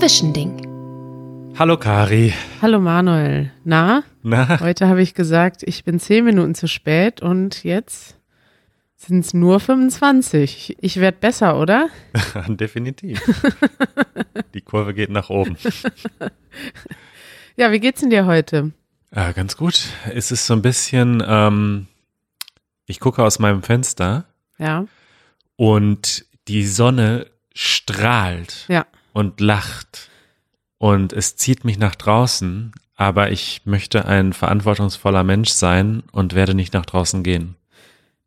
Zwischending. Hallo Kari. Hallo Manuel. Na? Na? Heute habe ich gesagt, ich bin zehn Minuten zu spät und jetzt sind es nur 25. Ich werde besser, oder? Definitiv. Die Kurve geht nach oben. ja, wie geht's denn dir heute? Ja, ganz gut. Es ist so ein bisschen, ähm, ich gucke aus meinem Fenster. Ja. Und die Sonne strahlt. Ja. Und lacht. Und es zieht mich nach draußen, aber ich möchte ein verantwortungsvoller Mensch sein und werde nicht nach draußen gehen.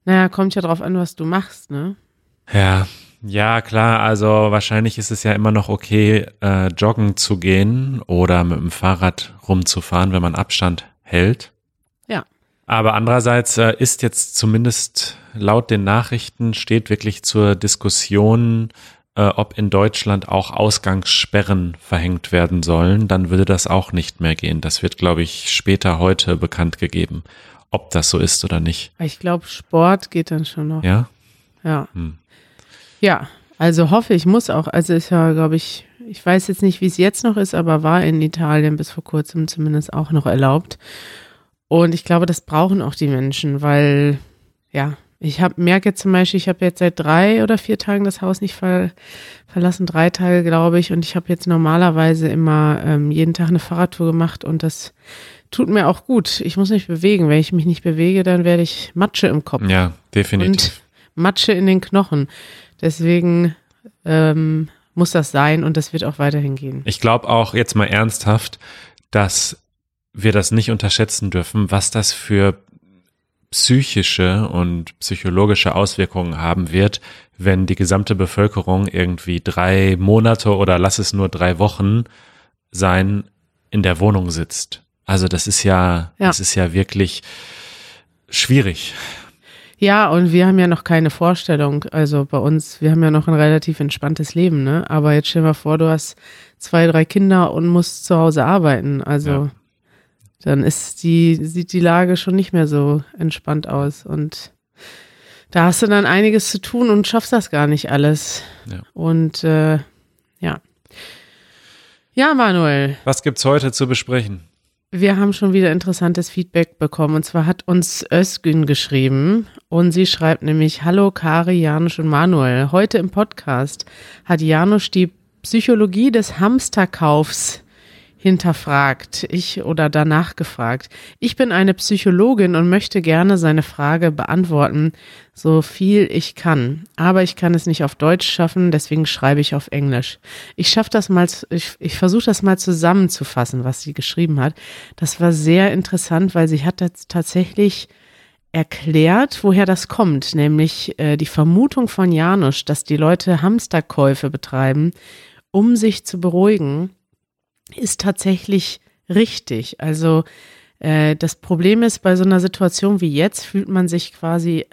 Naja, kommt ja drauf an, was du machst, ne? Ja, ja, klar. Also wahrscheinlich ist es ja immer noch okay, äh, joggen zu gehen oder mit dem Fahrrad rumzufahren, wenn man Abstand hält. Ja. Aber andererseits äh, ist jetzt zumindest laut den Nachrichten steht wirklich zur Diskussion, äh, ob in Deutschland auch Ausgangssperren verhängt werden sollen. Dann würde das auch nicht mehr gehen. Das wird, glaube ich, später heute bekannt gegeben ob das so ist oder nicht. Ich glaube, Sport geht dann schon noch. Ja? Ja. Hm. Ja, also hoffe ich, muss auch. Also ist ja, glaube ich, ich weiß jetzt nicht, wie es jetzt noch ist, aber war in Italien bis vor kurzem zumindest auch noch erlaubt. Und ich glaube, das brauchen auch die Menschen, weil, ja, ich habe merke jetzt zum Beispiel, ich habe jetzt seit drei oder vier Tagen das Haus nicht ver, verlassen, drei Tage, glaube ich, und ich habe jetzt normalerweise immer ähm, jeden Tag eine Fahrradtour gemacht und das tut mir auch gut. Ich muss mich bewegen. Wenn ich mich nicht bewege, dann werde ich Matsche im Kopf. Ja, definitiv. Und Matsche in den Knochen. Deswegen ähm, muss das sein und das wird auch weiterhin gehen. Ich glaube auch jetzt mal ernsthaft, dass wir das nicht unterschätzen dürfen, was das für psychische und psychologische Auswirkungen haben wird, wenn die gesamte Bevölkerung irgendwie drei Monate oder lass es nur drei Wochen sein in der Wohnung sitzt. Also das ist ja, ja, das ist ja wirklich schwierig. Ja, und wir haben ja noch keine Vorstellung. Also bei uns, wir haben ja noch ein relativ entspanntes Leben, ne? Aber jetzt stell dir mal vor, du hast zwei, drei Kinder und musst zu Hause arbeiten. Also ja. Dann ist die, sieht die Lage schon nicht mehr so entspannt aus. Und da hast du dann einiges zu tun und schaffst das gar nicht alles. Ja. Und äh, ja. Ja, Manuel. Was gibt's heute zu besprechen? Wir haben schon wieder interessantes Feedback bekommen. Und zwar hat uns Özgün geschrieben. Und sie schreibt nämlich, Hallo Kari, Janusz und Manuel. Heute im Podcast hat Janusz die Psychologie des Hamsterkaufs hinterfragt, ich oder danach gefragt. Ich bin eine Psychologin und möchte gerne seine Frage beantworten, so viel ich kann. Aber ich kann es nicht auf Deutsch schaffen, deswegen schreibe ich auf Englisch. Ich schaffe das mal, ich, ich versuche das mal zusammenzufassen, was sie geschrieben hat. Das war sehr interessant, weil sie hat tatsächlich erklärt, woher das kommt, nämlich äh, die Vermutung von Janusz, dass die Leute Hamsterkäufe betreiben, um sich zu beruhigen ist tatsächlich richtig. Also äh, das Problem ist, bei so einer Situation wie jetzt fühlt man sich quasi,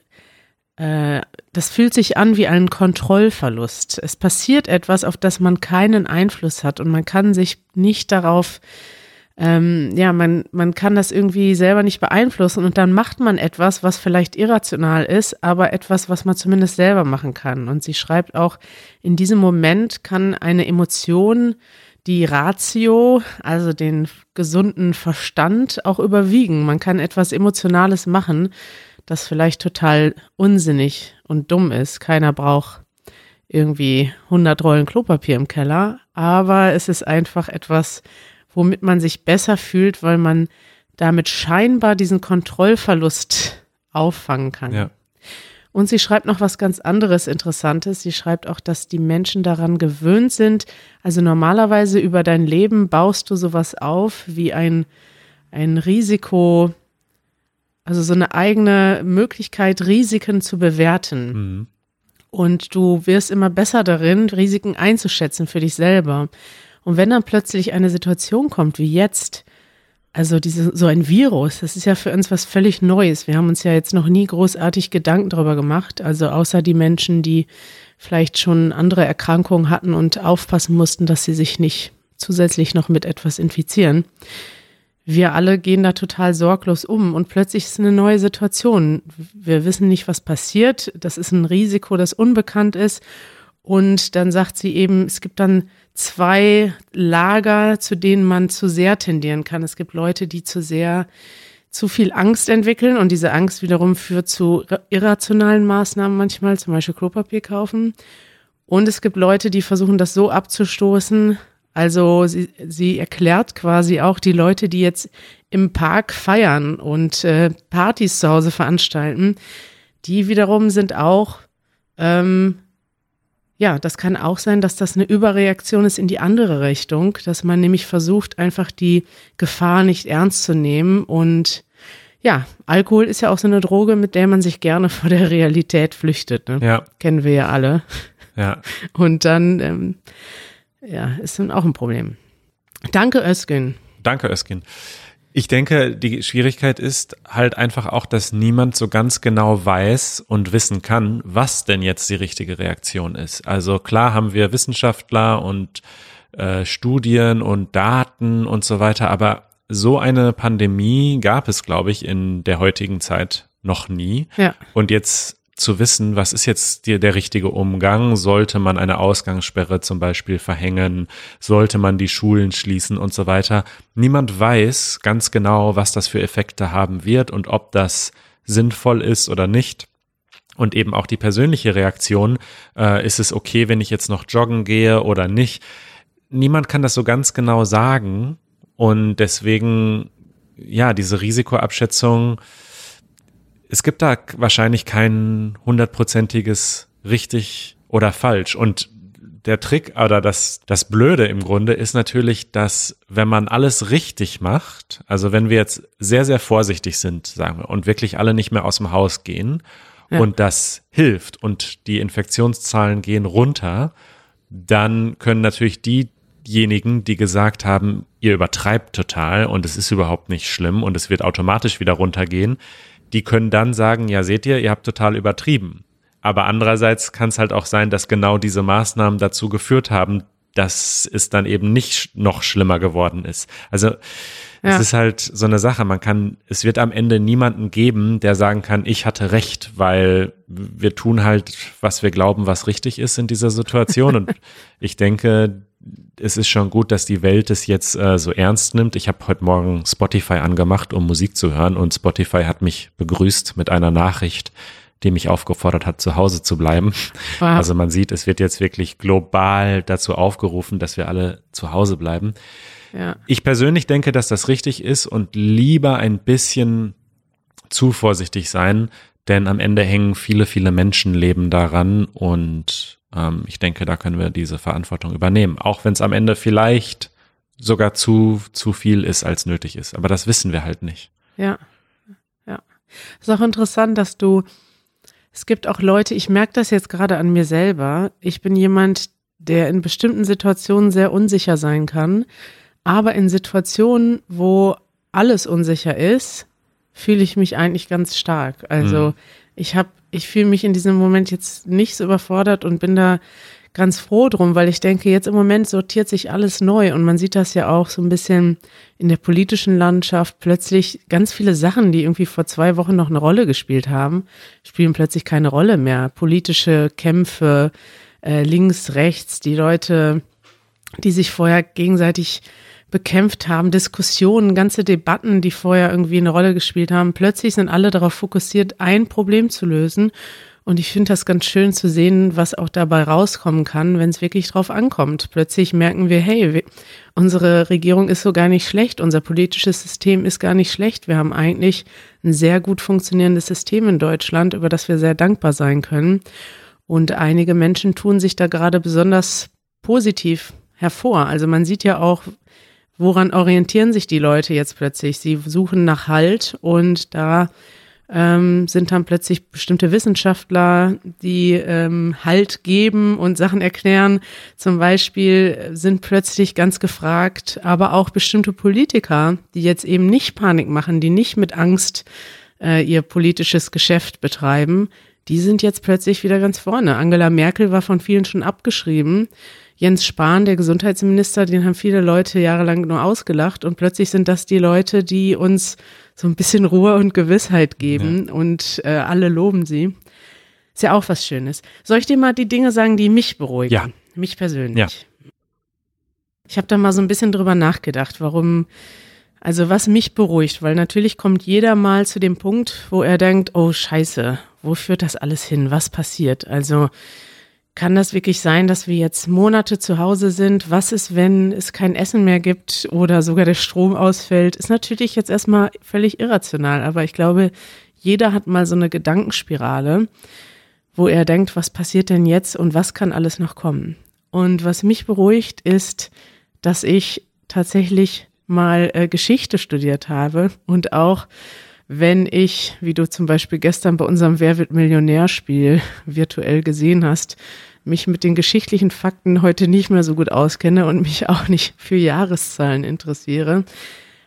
äh, das fühlt sich an wie ein Kontrollverlust. Es passiert etwas, auf das man keinen Einfluss hat und man kann sich nicht darauf ähm, ja, man, man kann das irgendwie selber nicht beeinflussen und dann macht man etwas, was vielleicht irrational ist, aber etwas, was man zumindest selber machen kann. Und sie schreibt auch, in diesem Moment kann eine Emotion die Ratio, also den gesunden Verstand, auch überwiegen. Man kann etwas Emotionales machen, das vielleicht total unsinnig und dumm ist. Keiner braucht irgendwie 100 Rollen Klopapier im Keller, aber es ist einfach etwas, womit man sich besser fühlt, weil man damit scheinbar diesen Kontrollverlust auffangen kann. Ja. Und sie schreibt noch was ganz anderes Interessantes. Sie schreibt auch, dass die Menschen daran gewöhnt sind. Also normalerweise über dein Leben baust du sowas auf wie ein, ein Risiko, also so eine eigene Möglichkeit, Risiken zu bewerten. Mhm. Und du wirst immer besser darin, Risiken einzuschätzen für dich selber. Und wenn dann plötzlich eine Situation kommt wie jetzt, also diese, so ein Virus, das ist ja für uns was völlig Neues. Wir haben uns ja jetzt noch nie großartig Gedanken darüber gemacht. Also außer die Menschen, die vielleicht schon andere Erkrankungen hatten und aufpassen mussten, dass sie sich nicht zusätzlich noch mit etwas infizieren. Wir alle gehen da total sorglos um und plötzlich ist eine neue Situation. Wir wissen nicht, was passiert. Das ist ein Risiko, das unbekannt ist. Und dann sagt sie eben, es gibt dann zwei Lager, zu denen man zu sehr tendieren kann. Es gibt Leute, die zu sehr zu viel Angst entwickeln und diese Angst wiederum führt zu irrationalen Maßnahmen manchmal, zum Beispiel Klopapier kaufen. Und es gibt Leute, die versuchen, das so abzustoßen. Also sie, sie erklärt quasi auch die Leute, die jetzt im Park feiern und äh, Partys zu Hause veranstalten, die wiederum sind auch ähm, ja, das kann auch sein, dass das eine Überreaktion ist in die andere Richtung, dass man nämlich versucht, einfach die Gefahr nicht ernst zu nehmen. Und ja, Alkohol ist ja auch so eine Droge, mit der man sich gerne vor der Realität flüchtet. Ne? Ja. Kennen wir ja alle. Ja. Und dann, ähm, ja, ist dann auch ein Problem. Danke, Özgün. Danke, Özgün. Ich denke, die Schwierigkeit ist halt einfach auch, dass niemand so ganz genau weiß und wissen kann, was denn jetzt die richtige Reaktion ist. Also klar haben wir Wissenschaftler und äh, Studien und Daten und so weiter, aber so eine Pandemie gab es, glaube ich, in der heutigen Zeit noch nie. Ja. Und jetzt zu wissen, was ist jetzt die, der richtige Umgang? Sollte man eine Ausgangssperre zum Beispiel verhängen? Sollte man die Schulen schließen und so weiter? Niemand weiß ganz genau, was das für Effekte haben wird und ob das sinnvoll ist oder nicht. Und eben auch die persönliche Reaktion, äh, ist es okay, wenn ich jetzt noch joggen gehe oder nicht? Niemand kann das so ganz genau sagen. Und deswegen, ja, diese Risikoabschätzung, es gibt da wahrscheinlich kein hundertprozentiges richtig oder falsch. Und der Trick oder das, das Blöde im Grunde ist natürlich, dass wenn man alles richtig macht, also wenn wir jetzt sehr, sehr vorsichtig sind, sagen wir, und wirklich alle nicht mehr aus dem Haus gehen ja. und das hilft und die Infektionszahlen gehen runter, dann können natürlich diejenigen, die gesagt haben, ihr übertreibt total und es ist überhaupt nicht schlimm und es wird automatisch wieder runtergehen, die können dann sagen, ja, seht ihr, ihr habt total übertrieben. Aber andererseits kann es halt auch sein, dass genau diese Maßnahmen dazu geführt haben, dass es dann eben nicht noch schlimmer geworden ist. Also ja. es ist halt so eine Sache. Man kann, es wird am Ende niemanden geben, der sagen kann, ich hatte recht, weil wir tun halt, was wir glauben, was richtig ist in dieser Situation. Und ich denke, es ist schon gut, dass die Welt es jetzt äh, so ernst nimmt. Ich habe heute Morgen Spotify angemacht, um Musik zu hören und Spotify hat mich begrüßt mit einer Nachricht, die mich aufgefordert hat, zu Hause zu bleiben. Wow. Also man sieht, es wird jetzt wirklich global dazu aufgerufen, dass wir alle zu Hause bleiben. Ja. Ich persönlich denke, dass das richtig ist und lieber ein bisschen zu vorsichtig sein, denn am Ende hängen viele, viele Menschenleben daran und ähm, ich denke, da können wir diese Verantwortung übernehmen, auch wenn es am Ende vielleicht sogar zu, zu viel ist, als nötig ist. Aber das wissen wir halt nicht. Ja, ja. Es ist auch interessant, dass du, es gibt auch Leute, ich merke das jetzt gerade an mir selber. Ich bin jemand, der in bestimmten Situationen sehr unsicher sein kann. Aber in Situationen, wo alles unsicher ist, fühle ich mich eigentlich ganz stark. Also hm. ich habe ich fühle mich in diesem Moment jetzt nicht so überfordert und bin da ganz froh drum, weil ich denke, jetzt im Moment sortiert sich alles neu und man sieht das ja auch so ein bisschen in der politischen Landschaft. Plötzlich ganz viele Sachen, die irgendwie vor zwei Wochen noch eine Rolle gespielt haben, spielen plötzlich keine Rolle mehr. Politische Kämpfe, äh, links, rechts, die Leute, die sich vorher gegenseitig bekämpft haben, Diskussionen, ganze Debatten, die vorher irgendwie eine Rolle gespielt haben. Plötzlich sind alle darauf fokussiert, ein Problem zu lösen. Und ich finde das ganz schön zu sehen, was auch dabei rauskommen kann, wenn es wirklich drauf ankommt. Plötzlich merken wir, hey, unsere Regierung ist so gar nicht schlecht, unser politisches System ist gar nicht schlecht. Wir haben eigentlich ein sehr gut funktionierendes System in Deutschland, über das wir sehr dankbar sein können. Und einige Menschen tun sich da gerade besonders positiv hervor. Also man sieht ja auch, woran orientieren sich die Leute jetzt plötzlich? Sie suchen nach Halt und da ähm, sind dann plötzlich bestimmte Wissenschaftler, die ähm, Halt geben und Sachen erklären. Zum Beispiel sind plötzlich ganz gefragt, aber auch bestimmte Politiker, die jetzt eben nicht Panik machen, die nicht mit Angst äh, ihr politisches Geschäft betreiben, die sind jetzt plötzlich wieder ganz vorne. Angela Merkel war von vielen schon abgeschrieben. Jens Spahn, der Gesundheitsminister, den haben viele Leute jahrelang nur ausgelacht und plötzlich sind das die Leute, die uns so ein bisschen Ruhe und Gewissheit geben ja. und äh, alle loben sie. Ist ja auch was Schönes. Soll ich dir mal die Dinge sagen, die mich beruhigen? Ja. Mich persönlich. Ja. Ich habe da mal so ein bisschen drüber nachgedacht, warum, also was mich beruhigt, weil natürlich kommt jeder mal zu dem Punkt, wo er denkt, oh scheiße, wo führt das alles hin? Was passiert? Also kann das wirklich sein, dass wir jetzt Monate zu Hause sind? Was ist, wenn es kein Essen mehr gibt oder sogar der Strom ausfällt? Ist natürlich jetzt erstmal völlig irrational, aber ich glaube, jeder hat mal so eine Gedankenspirale, wo er denkt, was passiert denn jetzt und was kann alles noch kommen? Und was mich beruhigt, ist, dass ich tatsächlich mal äh, Geschichte studiert habe und auch wenn ich, wie du zum Beispiel gestern bei unserem Wer wird Millionär-Spiel virtuell gesehen hast, mich mit den geschichtlichen Fakten heute nicht mehr so gut auskenne und mich auch nicht für Jahreszahlen interessiere,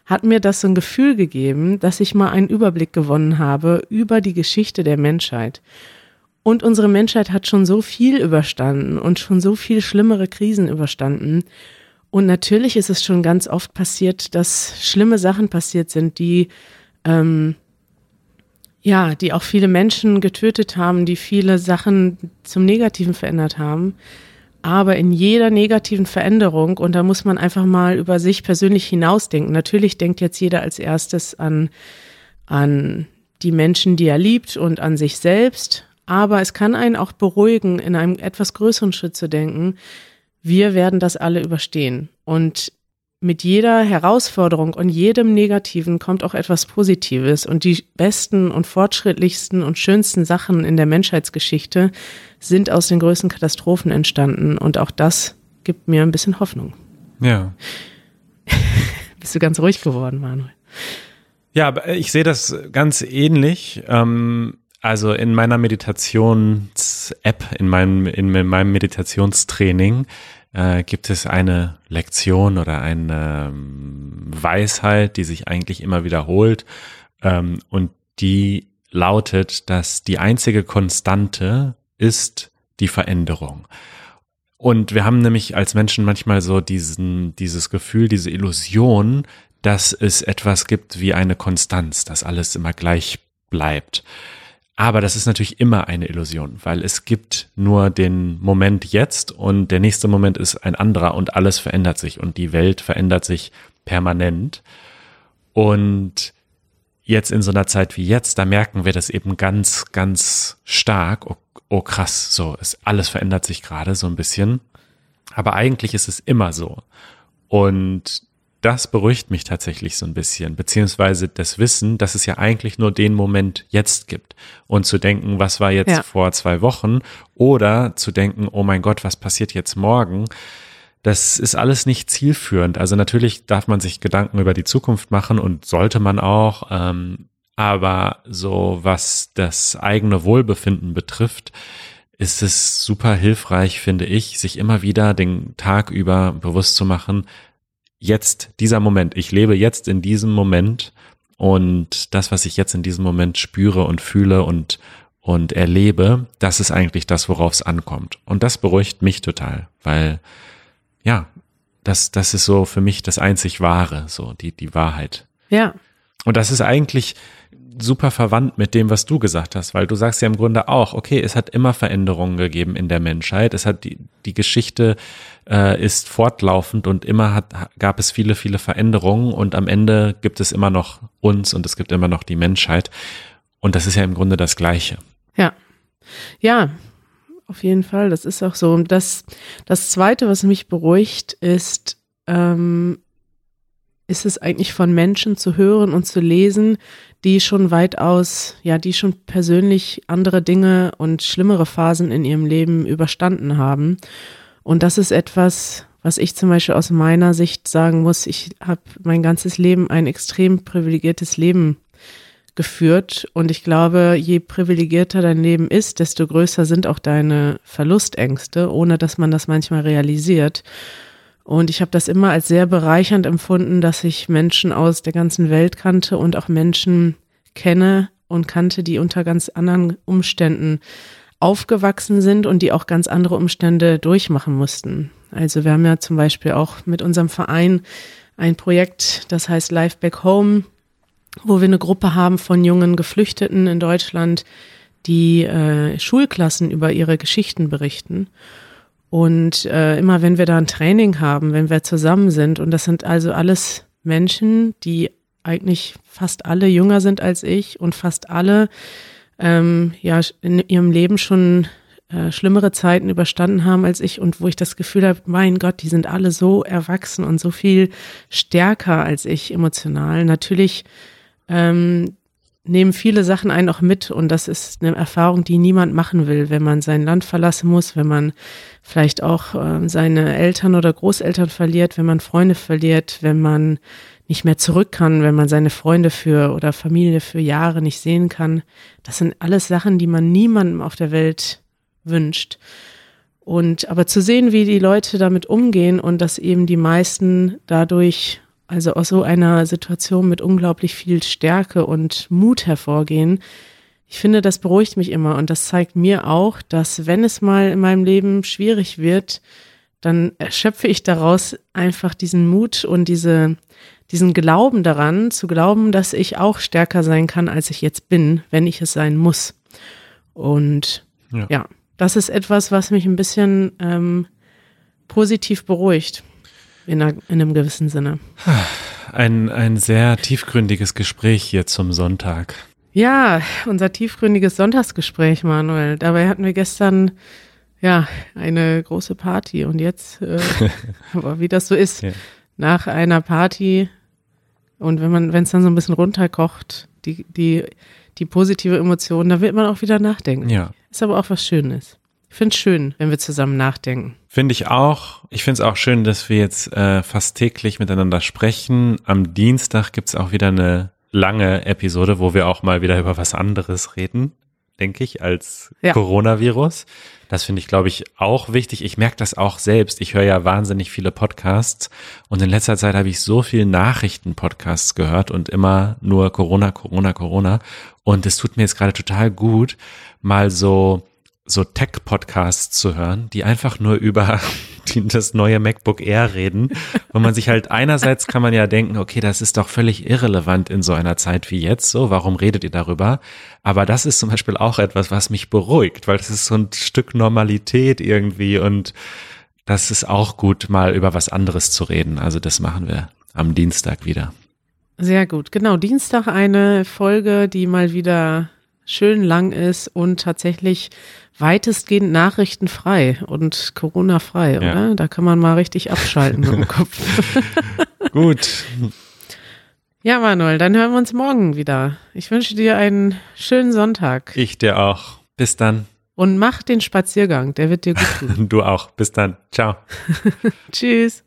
hat mir das so ein Gefühl gegeben, dass ich mal einen Überblick gewonnen habe über die Geschichte der Menschheit. Und unsere Menschheit hat schon so viel überstanden und schon so viel schlimmere Krisen überstanden. Und natürlich ist es schon ganz oft passiert, dass schlimme Sachen passiert sind, die ähm, ja, die auch viele Menschen getötet haben, die viele Sachen zum Negativen verändert haben. Aber in jeder negativen Veränderung, und da muss man einfach mal über sich persönlich hinausdenken. Natürlich denkt jetzt jeder als erstes an, an die Menschen, die er liebt und an sich selbst. Aber es kann einen auch beruhigen, in einem etwas größeren Schritt zu denken, wir werden das alle überstehen. Und mit jeder Herausforderung und jedem Negativen kommt auch etwas Positives. Und die besten und fortschrittlichsten und schönsten Sachen in der Menschheitsgeschichte sind aus den größten Katastrophen entstanden. Und auch das gibt mir ein bisschen Hoffnung. Ja. Bist du ganz ruhig geworden, Manuel? Ja, aber ich sehe das ganz ähnlich. Ähm, also in meiner Meditations-App, in meinem, in meinem Meditationstraining, äh, gibt es eine Lektion oder eine ähm, Weisheit, die sich eigentlich immer wiederholt ähm, und die lautet, dass die einzige Konstante ist die Veränderung. Und wir haben nämlich als Menschen manchmal so diesen, dieses Gefühl, diese Illusion, dass es etwas gibt wie eine Konstanz, dass alles immer gleich bleibt. Aber das ist natürlich immer eine Illusion, weil es gibt nur den Moment jetzt und der nächste Moment ist ein anderer und alles verändert sich und die Welt verändert sich permanent. Und jetzt in so einer Zeit wie jetzt, da merken wir das eben ganz, ganz stark. Oh, oh krass, so ist alles verändert sich gerade so ein bisschen. Aber eigentlich ist es immer so. Und das beruhigt mich tatsächlich so ein bisschen, beziehungsweise das Wissen, dass es ja eigentlich nur den Moment jetzt gibt und zu denken, was war jetzt ja. vor zwei Wochen oder zu denken, oh mein Gott, was passiert jetzt morgen? Das ist alles nicht zielführend. Also natürlich darf man sich Gedanken über die Zukunft machen und sollte man auch, ähm, aber so was das eigene Wohlbefinden betrifft, ist es super hilfreich, finde ich, sich immer wieder den Tag über bewusst zu machen, jetzt dieser Moment. Ich lebe jetzt in diesem Moment und das, was ich jetzt in diesem Moment spüre und fühle und, und erlebe, das ist eigentlich das, worauf es ankommt. Und das beruhigt mich total, weil, ja, das, das ist so für mich das einzig Wahre, so die, die Wahrheit. Ja. Und das ist eigentlich, super verwandt mit dem, was du gesagt hast, weil du sagst ja im Grunde auch, okay, es hat immer Veränderungen gegeben in der Menschheit. Es hat die, die Geschichte äh, ist fortlaufend und immer hat, gab es viele, viele Veränderungen und am Ende gibt es immer noch uns und es gibt immer noch die Menschheit. Und das ist ja im Grunde das Gleiche. Ja. Ja, auf jeden Fall. Das ist auch so. Und das, das zweite, was mich beruhigt, ist, ähm, ist es eigentlich von Menschen zu hören und zu lesen, die schon weitaus, ja, die schon persönlich andere Dinge und schlimmere Phasen in ihrem Leben überstanden haben. Und das ist etwas, was ich zum Beispiel aus meiner Sicht sagen muss. Ich habe mein ganzes Leben ein extrem privilegiertes Leben geführt. Und ich glaube, je privilegierter dein Leben ist, desto größer sind auch deine Verlustängste, ohne dass man das manchmal realisiert. Und ich habe das immer als sehr bereichernd empfunden, dass ich Menschen aus der ganzen Welt kannte und auch Menschen kenne und kannte, die unter ganz anderen Umständen aufgewachsen sind und die auch ganz andere Umstände durchmachen mussten. Also wir haben ja zum Beispiel auch mit unserem Verein ein Projekt, das heißt Life Back Home, wo wir eine Gruppe haben von jungen Geflüchteten in Deutschland, die äh, Schulklassen über ihre Geschichten berichten. Und äh, immer wenn wir da ein Training haben, wenn wir zusammen sind, und das sind also alles Menschen, die eigentlich fast alle jünger sind als ich und fast alle ähm, ja in ihrem Leben schon äh, schlimmere Zeiten überstanden haben als ich und wo ich das Gefühl habe, mein Gott, die sind alle so erwachsen und so viel stärker als ich emotional. Natürlich ähm, nehmen viele Sachen einen auch mit und das ist eine Erfahrung, die niemand machen will, wenn man sein Land verlassen muss, wenn man vielleicht auch äh, seine Eltern oder Großeltern verliert, wenn man Freunde verliert, wenn man nicht mehr zurück kann, wenn man seine Freunde für oder Familie für Jahre nicht sehen kann. Das sind alles Sachen, die man niemandem auf der Welt wünscht. Und aber zu sehen, wie die Leute damit umgehen und dass eben die meisten dadurch also aus so einer Situation mit unglaublich viel Stärke und Mut hervorgehen. Ich finde, das beruhigt mich immer und das zeigt mir auch, dass wenn es mal in meinem Leben schwierig wird, dann erschöpfe ich daraus einfach diesen Mut und diese, diesen Glauben daran, zu glauben, dass ich auch stärker sein kann, als ich jetzt bin, wenn ich es sein muss. Und ja, ja das ist etwas, was mich ein bisschen ähm, positiv beruhigt. In, einer, in einem gewissen Sinne. Ein, ein sehr tiefgründiges Gespräch hier zum Sonntag. Ja, unser tiefgründiges Sonntagsgespräch, Manuel. Dabei hatten wir gestern ja eine große Party und jetzt, äh, aber wie das so ist, ja. nach einer Party und wenn man, wenn es dann so ein bisschen runterkocht, die, die, die positive Emotion, da wird man auch wieder nachdenken. Ja. Ist aber auch was Schönes. Ich finde es schön, wenn wir zusammen nachdenken. Finde ich auch. Ich finde es auch schön, dass wir jetzt äh, fast täglich miteinander sprechen. Am Dienstag gibt es auch wieder eine lange Episode, wo wir auch mal wieder über was anderes reden, denke ich, als ja. Coronavirus. Das finde ich, glaube ich, auch wichtig. Ich merke das auch selbst. Ich höre ja wahnsinnig viele Podcasts und in letzter Zeit habe ich so viel Nachrichten-Podcasts gehört und immer nur Corona, Corona, Corona. Und es tut mir jetzt gerade total gut, mal so so Tech-Podcasts zu hören, die einfach nur über die, das neue MacBook Air reden, wo man sich halt einerseits kann man ja denken, okay, das ist doch völlig irrelevant in so einer Zeit wie jetzt, so, warum redet ihr darüber? Aber das ist zum Beispiel auch etwas, was mich beruhigt, weil das ist so ein Stück Normalität irgendwie und das ist auch gut, mal über was anderes zu reden. Also das machen wir am Dienstag wieder. Sehr gut. Genau, Dienstag eine Folge, die mal wieder schön lang ist und tatsächlich weitestgehend nachrichtenfrei und Corona-frei, ja. oder? Da kann man mal richtig abschalten im Kopf. Gut. Ja, Manuel, dann hören wir uns morgen wieder. Ich wünsche dir einen schönen Sonntag. Ich dir auch. Bis dann. Und mach den Spaziergang, der wird dir gut tun. du auch. Bis dann. Ciao. Tschüss.